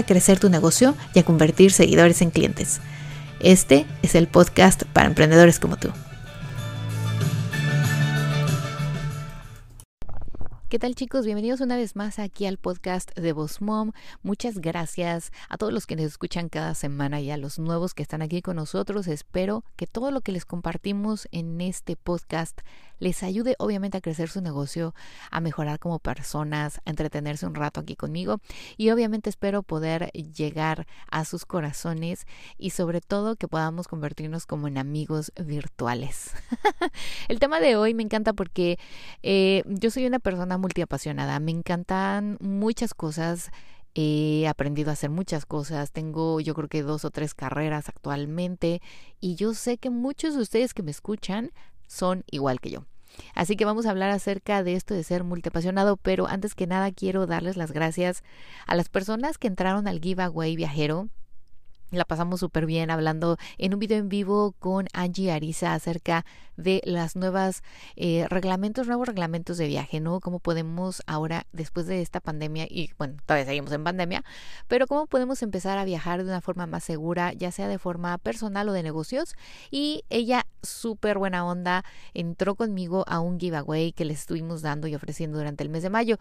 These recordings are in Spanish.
a crecer tu negocio y a convertir seguidores en clientes. Este es el podcast para emprendedores como tú. ¿Qué tal chicos? Bienvenidos una vez más aquí al podcast de Boss Mom. Muchas gracias a todos los que nos escuchan cada semana y a los nuevos que están aquí con nosotros. Espero que todo lo que les compartimos en este podcast les ayude obviamente a crecer su negocio, a mejorar como personas, a entretenerse un rato aquí conmigo y obviamente espero poder llegar a sus corazones y sobre todo que podamos convertirnos como en amigos virtuales. El tema de hoy me encanta porque eh, yo soy una persona multiapasionada, me encantan muchas cosas. He aprendido a hacer muchas cosas, tengo yo creo que dos o tres carreras actualmente y yo sé que muchos de ustedes que me escuchan son igual que yo. Así que vamos a hablar acerca de esto de ser multiapasionado, pero antes que nada quiero darles las gracias a las personas que entraron al giveaway viajero la pasamos súper bien hablando en un video en vivo con Angie Ariza acerca de las nuevas eh, reglamentos, nuevos reglamentos de viaje, ¿no? Cómo podemos ahora, después de esta pandemia, y bueno, todavía seguimos en pandemia, pero cómo podemos empezar a viajar de una forma más segura, ya sea de forma personal o de negocios. Y ella, súper buena onda, entró conmigo a un giveaway que les estuvimos dando y ofreciendo durante el mes de mayo.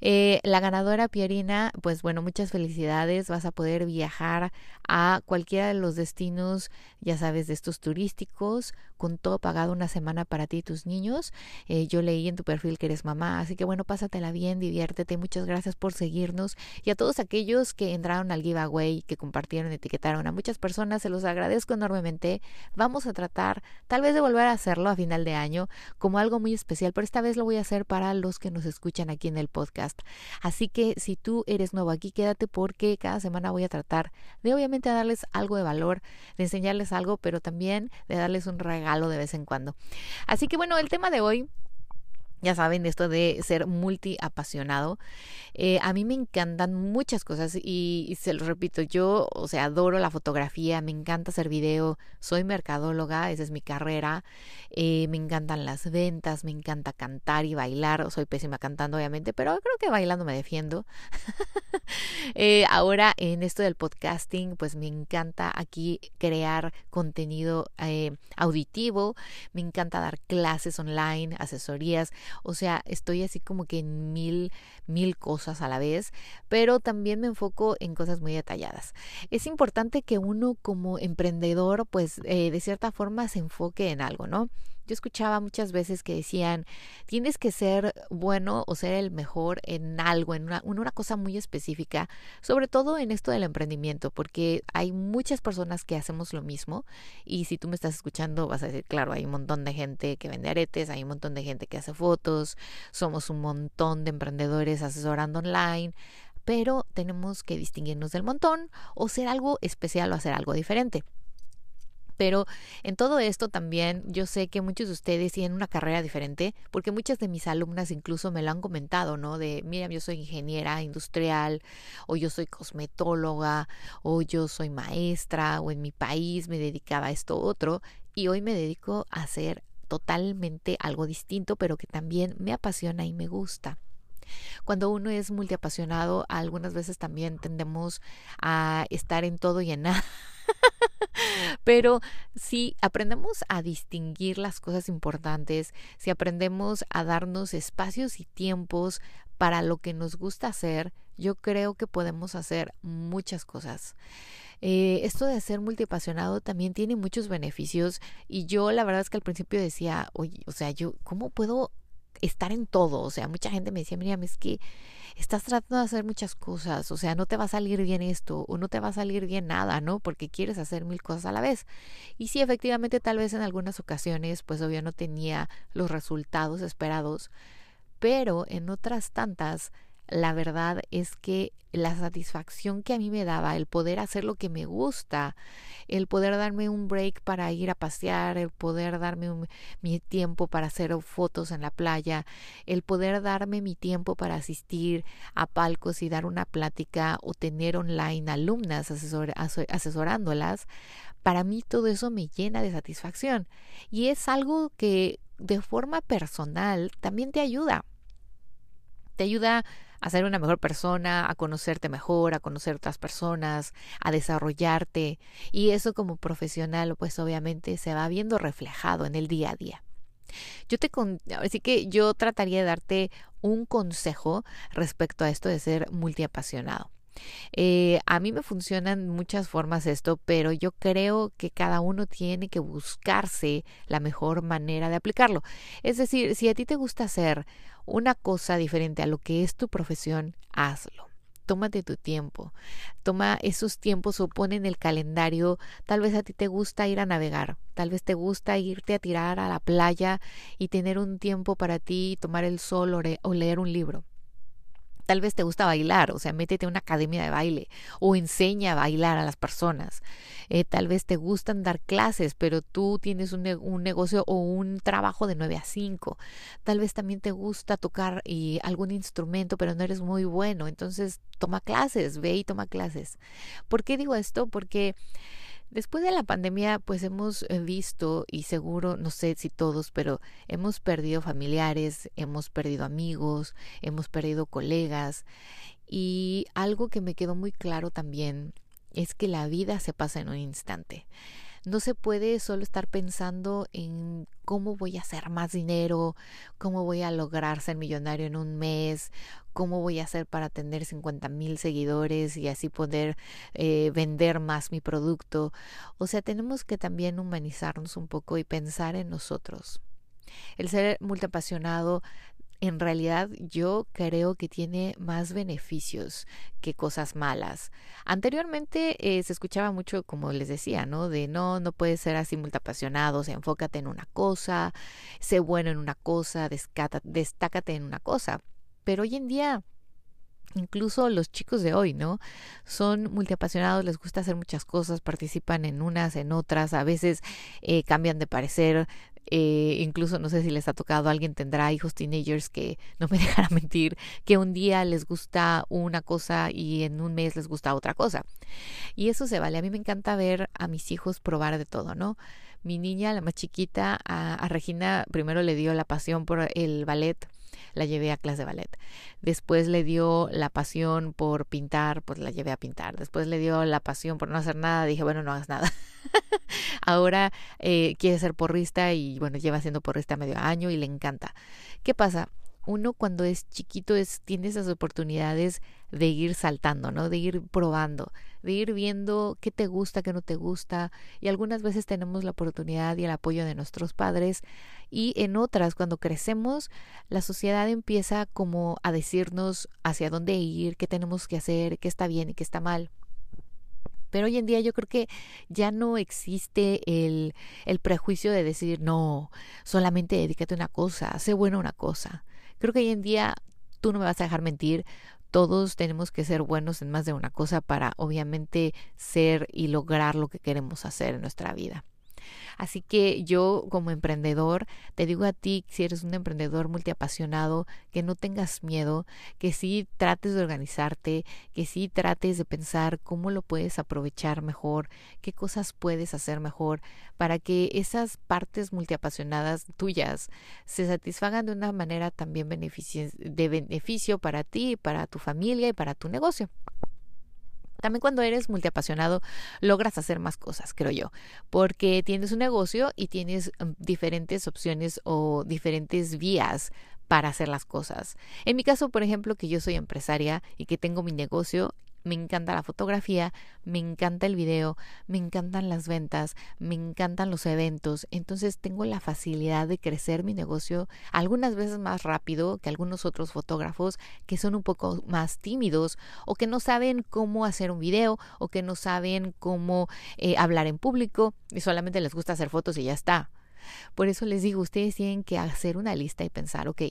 Eh, la ganadora Pierina, pues bueno, muchas felicidades, vas a poder viajar a cualquiera de los destinos, ya sabes, de estos turísticos, con todo pagado una semana para ti y tus niños. Eh, yo leí en tu perfil que eres mamá, así que bueno, pásatela bien, diviértete. Muchas gracias por seguirnos y a todos aquellos que entraron al giveaway, que compartieron, etiquetaron a muchas personas, se los agradezco enormemente. Vamos a tratar tal vez de volver a hacerlo a final de año como algo muy especial, pero esta vez lo voy a hacer para los que nos escuchan aquí en el podcast. Así que si tú eres nuevo aquí, quédate porque cada semana voy a tratar de obviamente darles algo de valor, de enseñarles algo, pero también de darles un regalo de vez en cuando. Así que bueno, el tema de hoy ya saben, esto de ser multiapasionado. Eh, a mí me encantan muchas cosas y, se lo repito, yo, o sea, adoro la fotografía, me encanta hacer video, soy mercadóloga, esa es mi carrera, eh, me encantan las ventas, me encanta cantar y bailar, soy pésima cantando obviamente, pero creo que bailando me defiendo. eh, ahora en esto del podcasting, pues me encanta aquí crear contenido eh, auditivo, me encanta dar clases online, asesorías, o sea, estoy así como que en mil, mil cosas a la vez, pero también me enfoco en cosas muy detalladas. Es importante que uno como emprendedor, pues eh, de cierta forma se enfoque en algo, ¿no? Yo escuchaba muchas veces que decían, tienes que ser bueno o ser el mejor en algo, en una, una cosa muy específica, sobre todo en esto del emprendimiento, porque hay muchas personas que hacemos lo mismo y si tú me estás escuchando vas a decir, claro, hay un montón de gente que vende aretes, hay un montón de gente que hace fotos, somos un montón de emprendedores asesorando online, pero tenemos que distinguirnos del montón o ser algo especial o hacer algo diferente. Pero en todo esto también yo sé que muchos de ustedes tienen una carrera diferente, porque muchas de mis alumnas incluso me lo han comentado, ¿no? De, mira, yo soy ingeniera industrial, o yo soy cosmetóloga, o yo soy maestra, o en mi país me dedicaba a esto otro, y hoy me dedico a hacer totalmente algo distinto, pero que también me apasiona y me gusta. Cuando uno es multiapasionado, algunas veces también tendemos a estar en todo y en nada. Pero si aprendemos a distinguir las cosas importantes, si aprendemos a darnos espacios y tiempos para lo que nos gusta hacer, yo creo que podemos hacer muchas cosas. Eh, esto de ser multipasionado también tiene muchos beneficios y yo la verdad es que al principio decía, o sea, yo, ¿cómo puedo estar en todo? O sea, mucha gente me decía, mira, es que estás tratando de hacer muchas cosas, o sea, no te va a salir bien esto o no te va a salir bien nada, ¿no? Porque quieres hacer mil cosas a la vez. Y sí, efectivamente, tal vez en algunas ocasiones, pues obvio no tenía los resultados esperados, pero en otras tantas la verdad es que la satisfacción que a mí me daba, el poder hacer lo que me gusta, el poder darme un break para ir a pasear, el poder darme mi tiempo para hacer fotos en la playa, el poder darme mi tiempo para asistir a palcos y dar una plática o tener online alumnas asesorándolas, para mí todo eso me llena de satisfacción y es algo que de forma personal también te ayuda. Te ayuda a ser una mejor persona, a conocerte mejor, a conocer otras personas, a desarrollarte. Y eso como profesional, pues obviamente se va viendo reflejado en el día a día. Yo te así que yo trataría de darte un consejo respecto a esto de ser multiapasionado. Eh, a mí me funcionan muchas formas esto, pero yo creo que cada uno tiene que buscarse la mejor manera de aplicarlo. Es decir, si a ti te gusta hacer una cosa diferente a lo que es tu profesión, hazlo tómate tu tiempo. Toma esos tiempos o pon en el calendario. Tal vez a ti te gusta ir a navegar, tal vez te gusta irte a tirar a la playa y tener un tiempo para ti, tomar el sol o leer un libro. Tal vez te gusta bailar, o sea, métete a una academia de baile o enseña a bailar a las personas. Eh, tal vez te gustan dar clases, pero tú tienes un, un, negocio o un trabajo de 9 a 5. Tal vez también te gusta tocar y algún instrumento, pero no eres muy bueno. Entonces, toma clases, ve y toma clases. ¿Por qué digo esto? Porque Después de la pandemia, pues hemos eh, visto, y seguro, no sé si todos, pero hemos perdido familiares, hemos perdido amigos, hemos perdido colegas. Y algo que me quedó muy claro también es que la vida se pasa en un instante. No se puede solo estar pensando en cómo voy a hacer más dinero, cómo voy a lograr ser millonario en un mes, cómo voy a hacer para tener 50 mil seguidores y así poder eh, vender más mi producto. O sea, tenemos que también humanizarnos un poco y pensar en nosotros. El ser multiapasionado en realidad yo creo que tiene más beneficios que cosas malas. Anteriormente eh, se escuchaba mucho, como les decía, ¿no? De no, no puedes ser así multiapasionado, o enfócate en una cosa, sé bueno en una cosa, destácate en una cosa. Pero hoy en día incluso los chicos de hoy, ¿no? Son multiapasionados, les gusta hacer muchas cosas, participan en unas, en otras, a veces eh, cambian de parecer, eh, incluso no sé si les ha tocado, alguien tendrá hijos teenagers que no me dejará mentir, que un día les gusta una cosa y en un mes les gusta otra cosa. Y eso se vale. A mí me encanta ver a mis hijos probar de todo, ¿no? Mi niña, la más chiquita, a Regina primero le dio la pasión por el ballet la llevé a clase de ballet. Después le dio la pasión por pintar, pues la llevé a pintar. Después le dio la pasión por no hacer nada, dije, bueno, no hagas nada. Ahora eh, quiere ser porrista y bueno, lleva siendo porrista medio año y le encanta. ¿Qué pasa? uno cuando es chiquito es, tiene esas oportunidades de ir saltando, ¿no? De ir probando, de ir viendo qué te gusta, qué no te gusta. Y algunas veces tenemos la oportunidad y el apoyo de nuestros padres. Y en otras, cuando crecemos, la sociedad empieza como a decirnos hacia dónde ir, qué tenemos que hacer, qué está bien y qué está mal. Pero hoy en día yo creo que ya no existe el, el prejuicio de decir, no, solamente dedícate a una cosa, sé bueno una cosa. Creo que hoy en día tú no me vas a dejar mentir. Todos tenemos que ser buenos en más de una cosa para obviamente ser y lograr lo que queremos hacer en nuestra vida. Así que yo como emprendedor te digo a ti, si eres un emprendedor multiapasionado, que no tengas miedo, que sí trates de organizarte, que sí trates de pensar cómo lo puedes aprovechar mejor, qué cosas puedes hacer mejor para que esas partes multiapasionadas tuyas se satisfagan de una manera también de beneficio para ti, para tu familia y para tu negocio. También cuando eres multiapasionado logras hacer más cosas, creo yo, porque tienes un negocio y tienes mm, diferentes opciones o diferentes vías para hacer las cosas. En mi caso, por ejemplo, que yo soy empresaria y que tengo mi negocio, me encanta la fotografía, me encanta el video, me encantan las ventas, me encantan los eventos. Entonces tengo la facilidad de crecer mi negocio algunas veces más rápido que algunos otros fotógrafos que son un poco más tímidos o que no saben cómo hacer un video o que no saben cómo eh, hablar en público y solamente les gusta hacer fotos y ya está. Por eso les digo, ustedes tienen que hacer una lista y pensar, ok,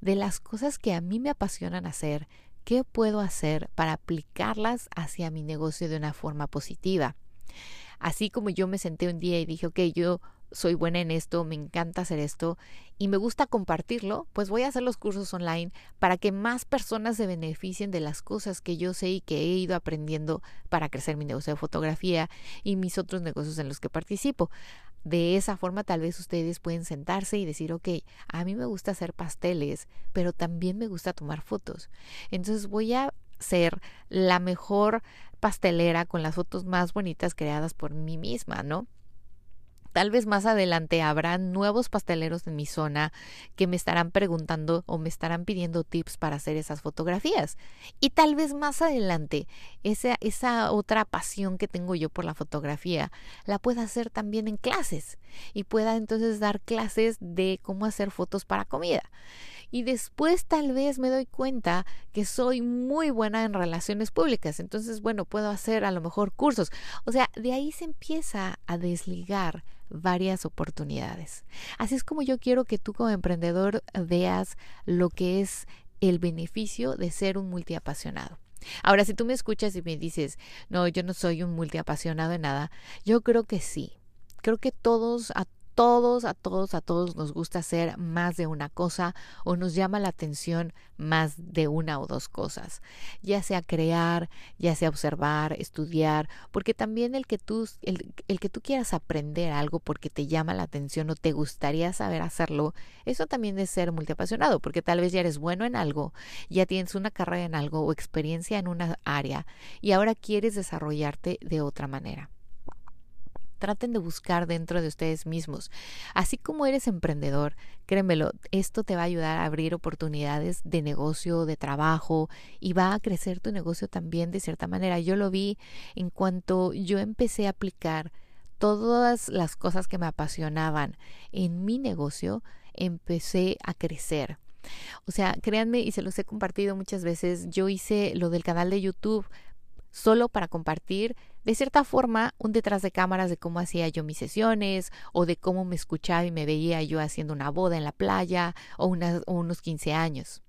de las cosas que a mí me apasionan hacer, ¿qué puedo hacer para aplicarlas hacia mi negocio de una forma positiva? Así como yo me senté un día y dije, ok, yo soy buena en esto, me encanta hacer esto y me gusta compartirlo, pues voy a hacer los cursos online para que más personas se beneficien de las cosas que yo sé y que he ido aprendiendo para crecer mi negocio de fotografía y mis otros negocios en los que participo. De esa forma tal vez ustedes pueden sentarse y decir, ok, a mí me gusta hacer pasteles, pero también me gusta tomar fotos. Entonces voy a ser la mejor pastelera con las fotos más bonitas creadas por mí misma, ¿no? Tal vez más adelante habrá nuevos pasteleros en mi zona que me estarán preguntando o me estarán pidiendo tips para hacer esas fotografías. Y tal vez más adelante esa, esa otra pasión que tengo yo por la fotografía la pueda hacer también en clases y pueda entonces dar clases de cómo hacer fotos para comida y después tal vez me doy cuenta que soy muy buena en relaciones públicas. Entonces, bueno, puedo hacer a lo mejor cursos. O sea, de ahí se empieza a desligar varias oportunidades. Así es como yo quiero que tú como emprendedor veas lo que es el beneficio de ser un multiapasionado. Ahora, si tú me escuchas y me dices, no, yo no soy un multiapasionado en nada, yo creo que sí. Creo que todos, a todos, a todos, a todos nos gusta hacer más de una cosa o nos llama la atención más de una o dos cosas, ya sea crear, ya sea observar, estudiar, porque también el que tú, el, el que tú quieras aprender algo porque te llama la atención o te gustaría saber hacerlo, eso también es ser multiapasionado, porque tal vez ya eres bueno en algo, ya tienes una carrera en algo o experiencia en una área y ahora quieres desarrollarte de otra manera. Traten de buscar dentro de ustedes mismos. Así como eres emprendedor, créemelo, esto te va a ayudar a abrir oportunidades de negocio, de trabajo y va a crecer tu negocio también de cierta manera. Yo lo vi en cuanto yo empecé a aplicar todas las cosas que me apasionaban en mi negocio, empecé a crecer. O sea, créanme, y se los he compartido muchas veces, yo hice lo del canal de YouTube solo para compartir de cierta forma un detrás de cámaras de cómo hacía yo mis sesiones o de cómo me escuchaba y me veía yo haciendo una boda en la playa o, unos 15 años.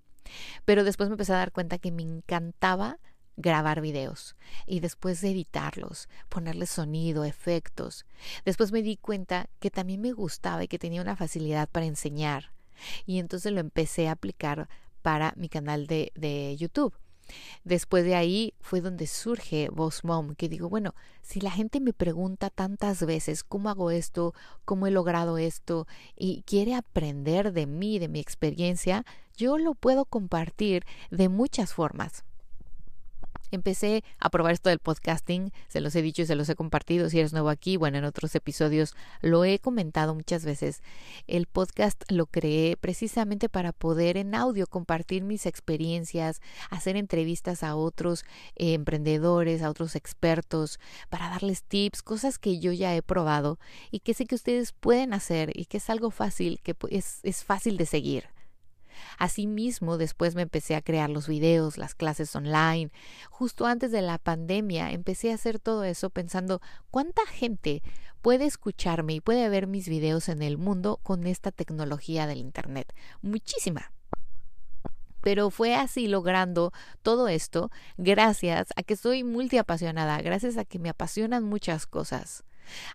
Pero después me empecé a dar cuenta que me encantaba grabar videos y después editarlos, ponerles sonido, efectos. Después me di cuenta que también me gustaba y que tenía una facilidad para enseñar. Y entonces lo empecé a aplicar para mi canal de, de YouTube. Después de ahí fue donde surge Boss Mom, que digo, bueno, si la gente me pregunta tantas veces cómo hago esto, cómo he logrado esto y quiere aprender de mí, de mi experiencia, yo lo puedo compartir de muchas formas empecé a probar esto del podcasting, se los he dicho y se los he compartido, si eres nuevo aquí, bueno, en otros episodios lo he comentado muchas veces. El podcast lo creé precisamente para poder en audio compartir mis experiencias, hacer entrevistas a otros eh, emprendedores, a otros expertos, para darles tips, cosas que yo ya he probado y que sé que ustedes pueden hacer y que es algo fácil, que es, es fácil de seguir. Asimismo, después me empecé a crear los videos, las clases online. Justo antes de la pandemia empecé a hacer todo eso pensando cuánta gente puede escucharme y puede ver mis videos en el mundo con esta tecnología del Internet. Muchísima pero fue así logrando todo esto gracias a que soy multiapasionada, gracias a que me apasionan muchas cosas.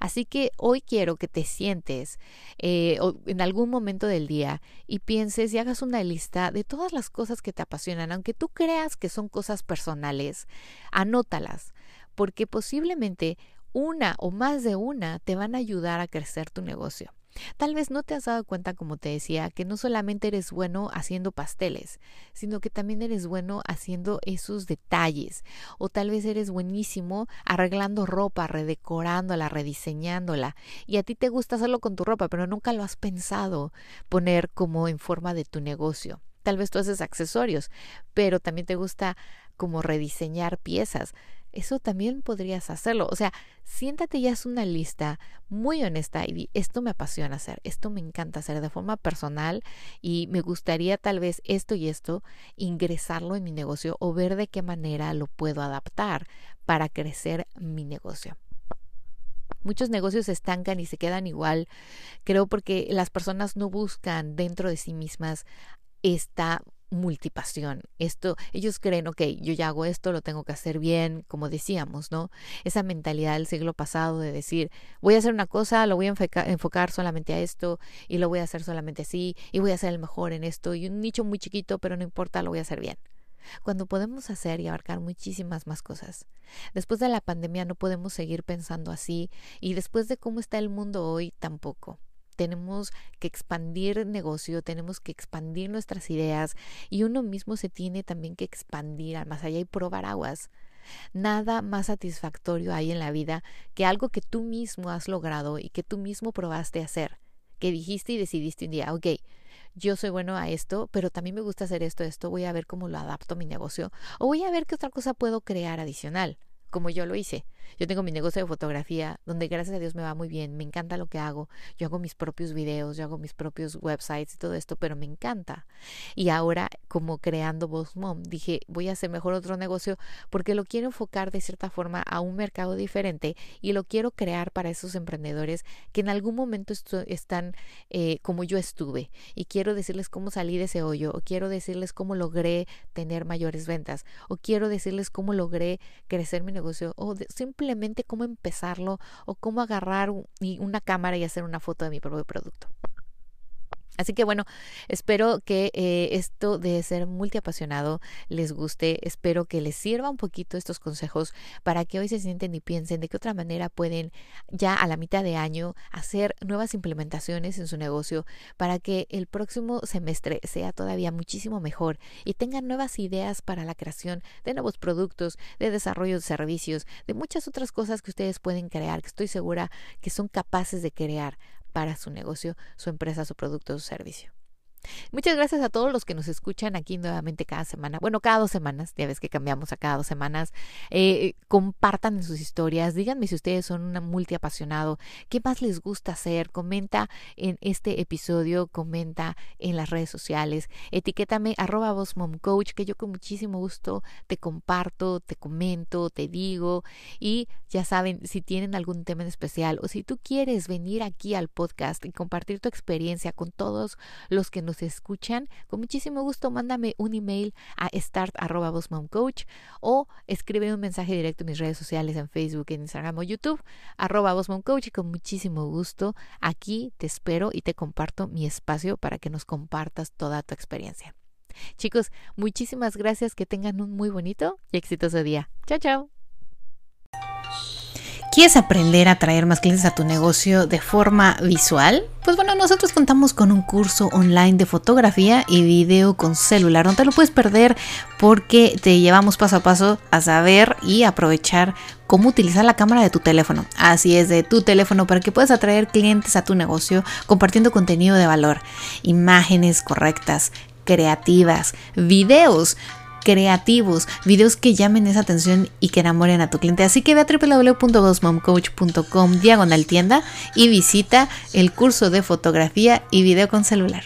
Así que hoy quiero que te sientes eh, en algún momento del día y pienses y hagas una lista de todas las cosas que te apasionan, aunque tú creas que son cosas personales, anótalas, porque posiblemente una o más de una te van a ayudar a crecer tu negocio. Tal vez no te has dado cuenta, como te decía, que no solamente eres bueno haciendo pasteles, sino que también eres bueno haciendo esos detalles. O tal vez eres buenísimo arreglando ropa, redecorándola, rediseñándola. Y a ti te gusta hacerlo con tu ropa, pero nunca lo has pensado poner como en forma de tu negocio. Tal vez tú haces accesorios, pero también te gusta como rediseñar piezas eso también podrías hacerlo. O sea, siéntate y haz una lista muy honesta y di, esto me apasiona hacer, esto me encanta hacer de forma personal y me gustaría tal vez esto y esto ingresarlo en mi negocio o ver de qué manera lo puedo adaptar para crecer mi negocio. Muchos negocios se estancan y se quedan igual, creo porque las personas no buscan dentro de sí mismas esta multipasión. Esto, ellos creen, ok, yo ya hago esto, lo tengo que hacer bien, como decíamos, ¿no? Esa mentalidad del siglo pasado de decir, voy a hacer una cosa, lo voy a enfocar, solamente a esto y lo voy a hacer solamente así y voy a ser el mejor en esto y un nicho muy chiquito, pero no importa, lo voy a hacer bien. Cuando podemos hacer y abarcar muchísimas más cosas. Después de la pandemia no podemos seguir pensando así y después de cómo está el mundo hoy tampoco tenemos que expandir negocio, tenemos que expandir nuestras ideas y uno mismo se tiene también que expandir más allá y probar aguas. Nada más satisfactorio hay en la vida que algo que tú mismo has logrado y que tú mismo probaste hacer, que dijiste y decidiste un día, ok, yo soy bueno a esto, pero también me gusta hacer esto, esto, voy a ver cómo lo adapto a mi negocio o voy a ver qué otra cosa puedo crear adicional como yo lo hice. Yo tengo mi negocio de fotografía, donde gracias a Dios me va muy bien, me encanta lo que hago. Yo hago mis propios videos, yo hago mis propios websites y todo esto, pero me encanta. Y ahora, como creando Boss Mom, dije, voy a hacer mejor otro negocio porque lo quiero enfocar de cierta forma a un mercado diferente y lo quiero crear para esos emprendedores que en algún momento están eh, como yo estuve. Y quiero decirles cómo salí de ese hoyo, o quiero decirles cómo logré tener mayores ventas, o quiero decirles cómo logré crecer mi negocio o cómo empezarlo o cómo agarrar una cámara y hacer una foto de mi propio producto. Así que bueno, espero que eh, esto de ser multiapasionado les guste, espero que les sirva un poquito estos consejos para que hoy se sienten y piensen de qué otra manera pueden ya a la mitad de año hacer nuevas implementaciones en su negocio para que el próximo semestre sea todavía muchísimo mejor y tengan nuevas ideas para la creación de nuevos productos, de desarrollo de servicios, de muchas otras cosas que ustedes pueden crear, que estoy segura que son capaces de crear para su negocio, su empresa, su producto, su servicio. Muchas gracias a todos los que nos escuchan aquí nuevamente cada semana. Bueno, cada dos semanas, ya ves que cambiamos a cada dos semanas. Eh, compartan sus historias, díganme si ustedes son un multiapasionado, qué más les gusta hacer. Comenta en este episodio, comenta en las redes sociales, etiquétame arroba coach, que yo con muchísimo gusto te comparto, te comento, te digo. Y ya saben, si tienen algún tema en especial o si tú quieres venir aquí al podcast y compartir tu experiencia con todos los que nos escuchan, con muchísimo gusto mándame un email a start.coach o escribe un mensaje directo en mis redes sociales en Facebook, en Instagram o YouTube, arroba y con muchísimo gusto aquí te espero y te comparto mi espacio para que nos compartas toda tu experiencia. Chicos, muchísimas gracias, que tengan un muy bonito y exitoso día. Chao, chao. ¿Quieres aprender a traer más clientes a tu negocio de forma visual? Pues bueno, nosotros contamos con un curso online de fotografía y video con celular. No te lo puedes perder porque te llevamos paso a paso a saber y aprovechar cómo utilizar la cámara de tu teléfono. Así es, de tu teléfono para que puedas atraer clientes a tu negocio compartiendo contenido de valor, imágenes correctas, creativas, videos creativos, videos que llamen esa atención y que enamoren a tu cliente. Así que ve a www.bossmomcoach.com diagonal tienda y visita el curso de fotografía y video con celular.